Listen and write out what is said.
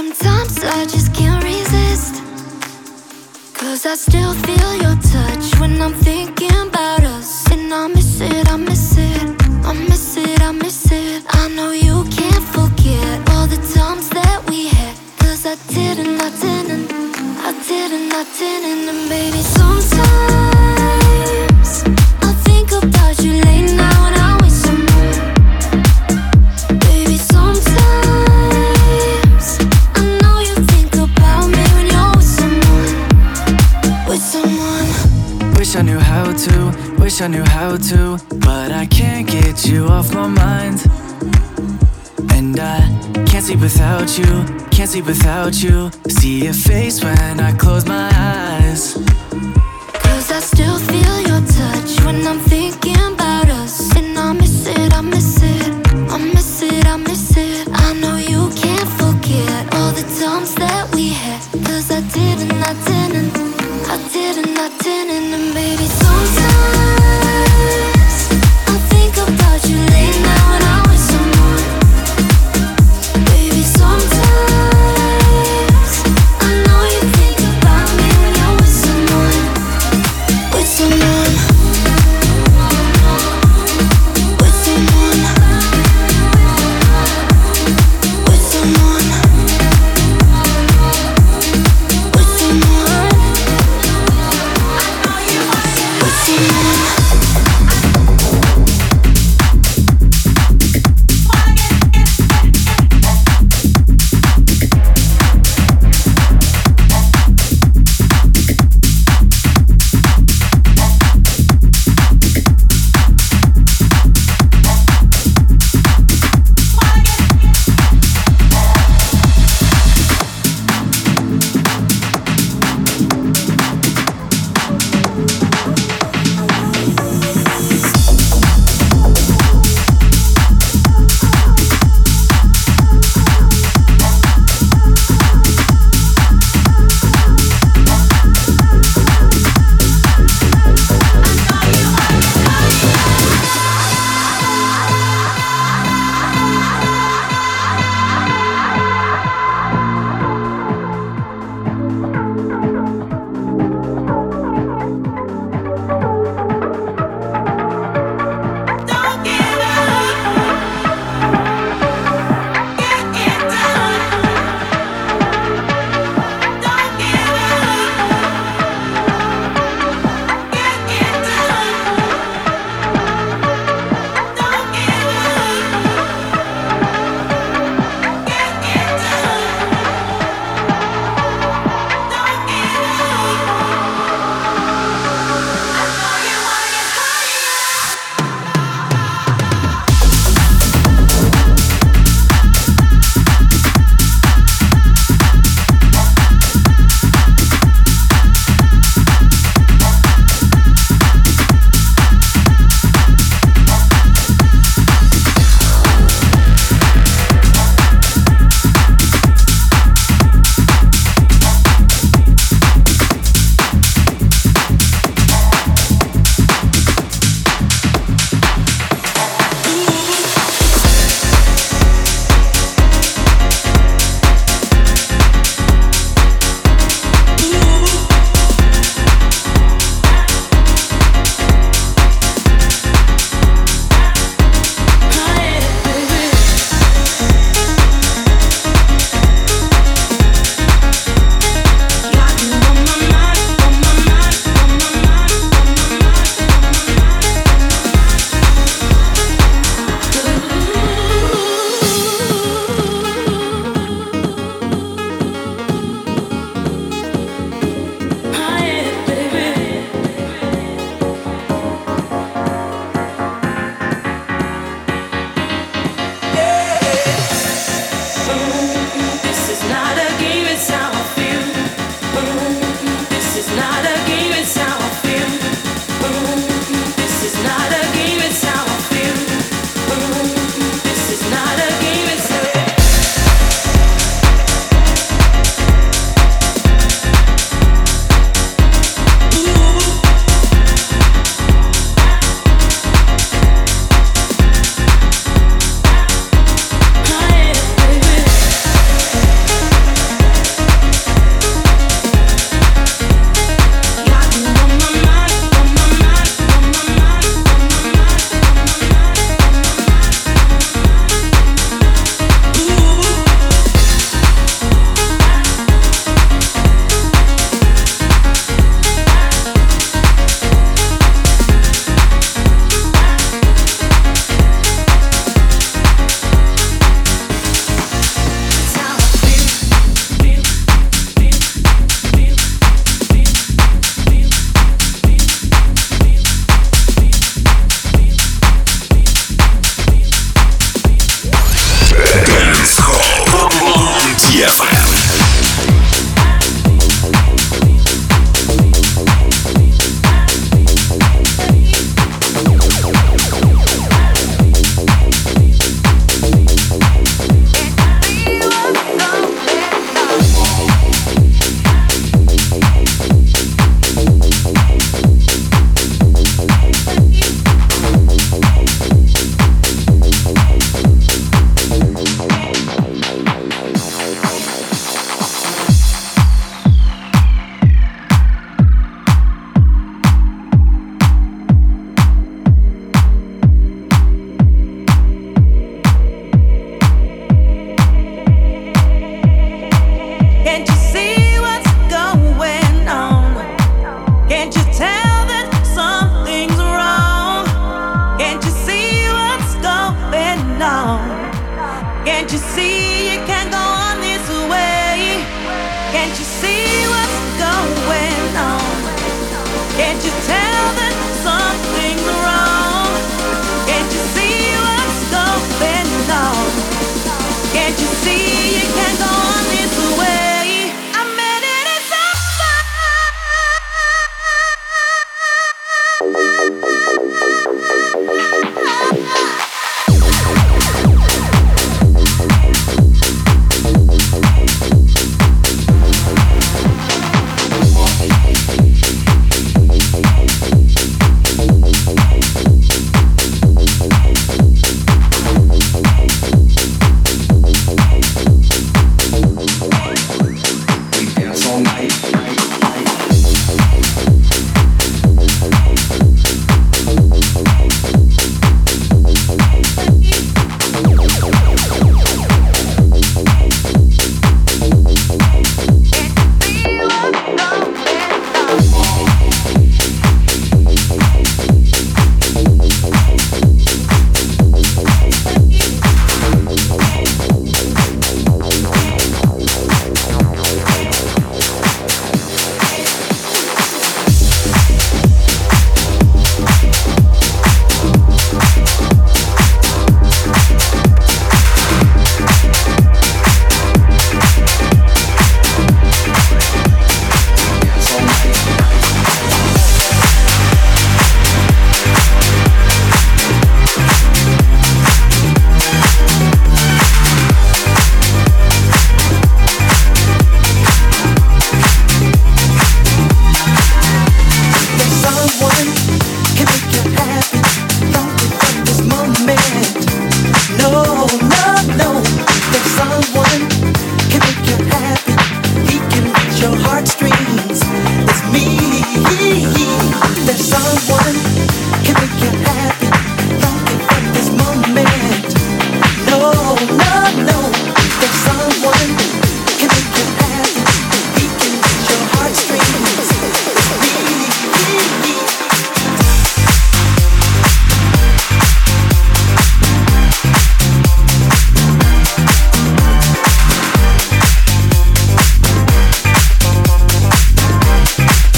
Sometimes I just can't resist. Cause I still feel your touch when I'm thinking about us. And I miss it, I miss it, I miss it, I miss it. I know you can't forget all the times that we had. Cause I didn't, I didn't, I didn't, I didn't. And maybe sometimes I think about you lately. to, wish I knew how to, but I can't get you off my mind. And I can't sleep without you, can't sleep without you. See your face when I close my eyes.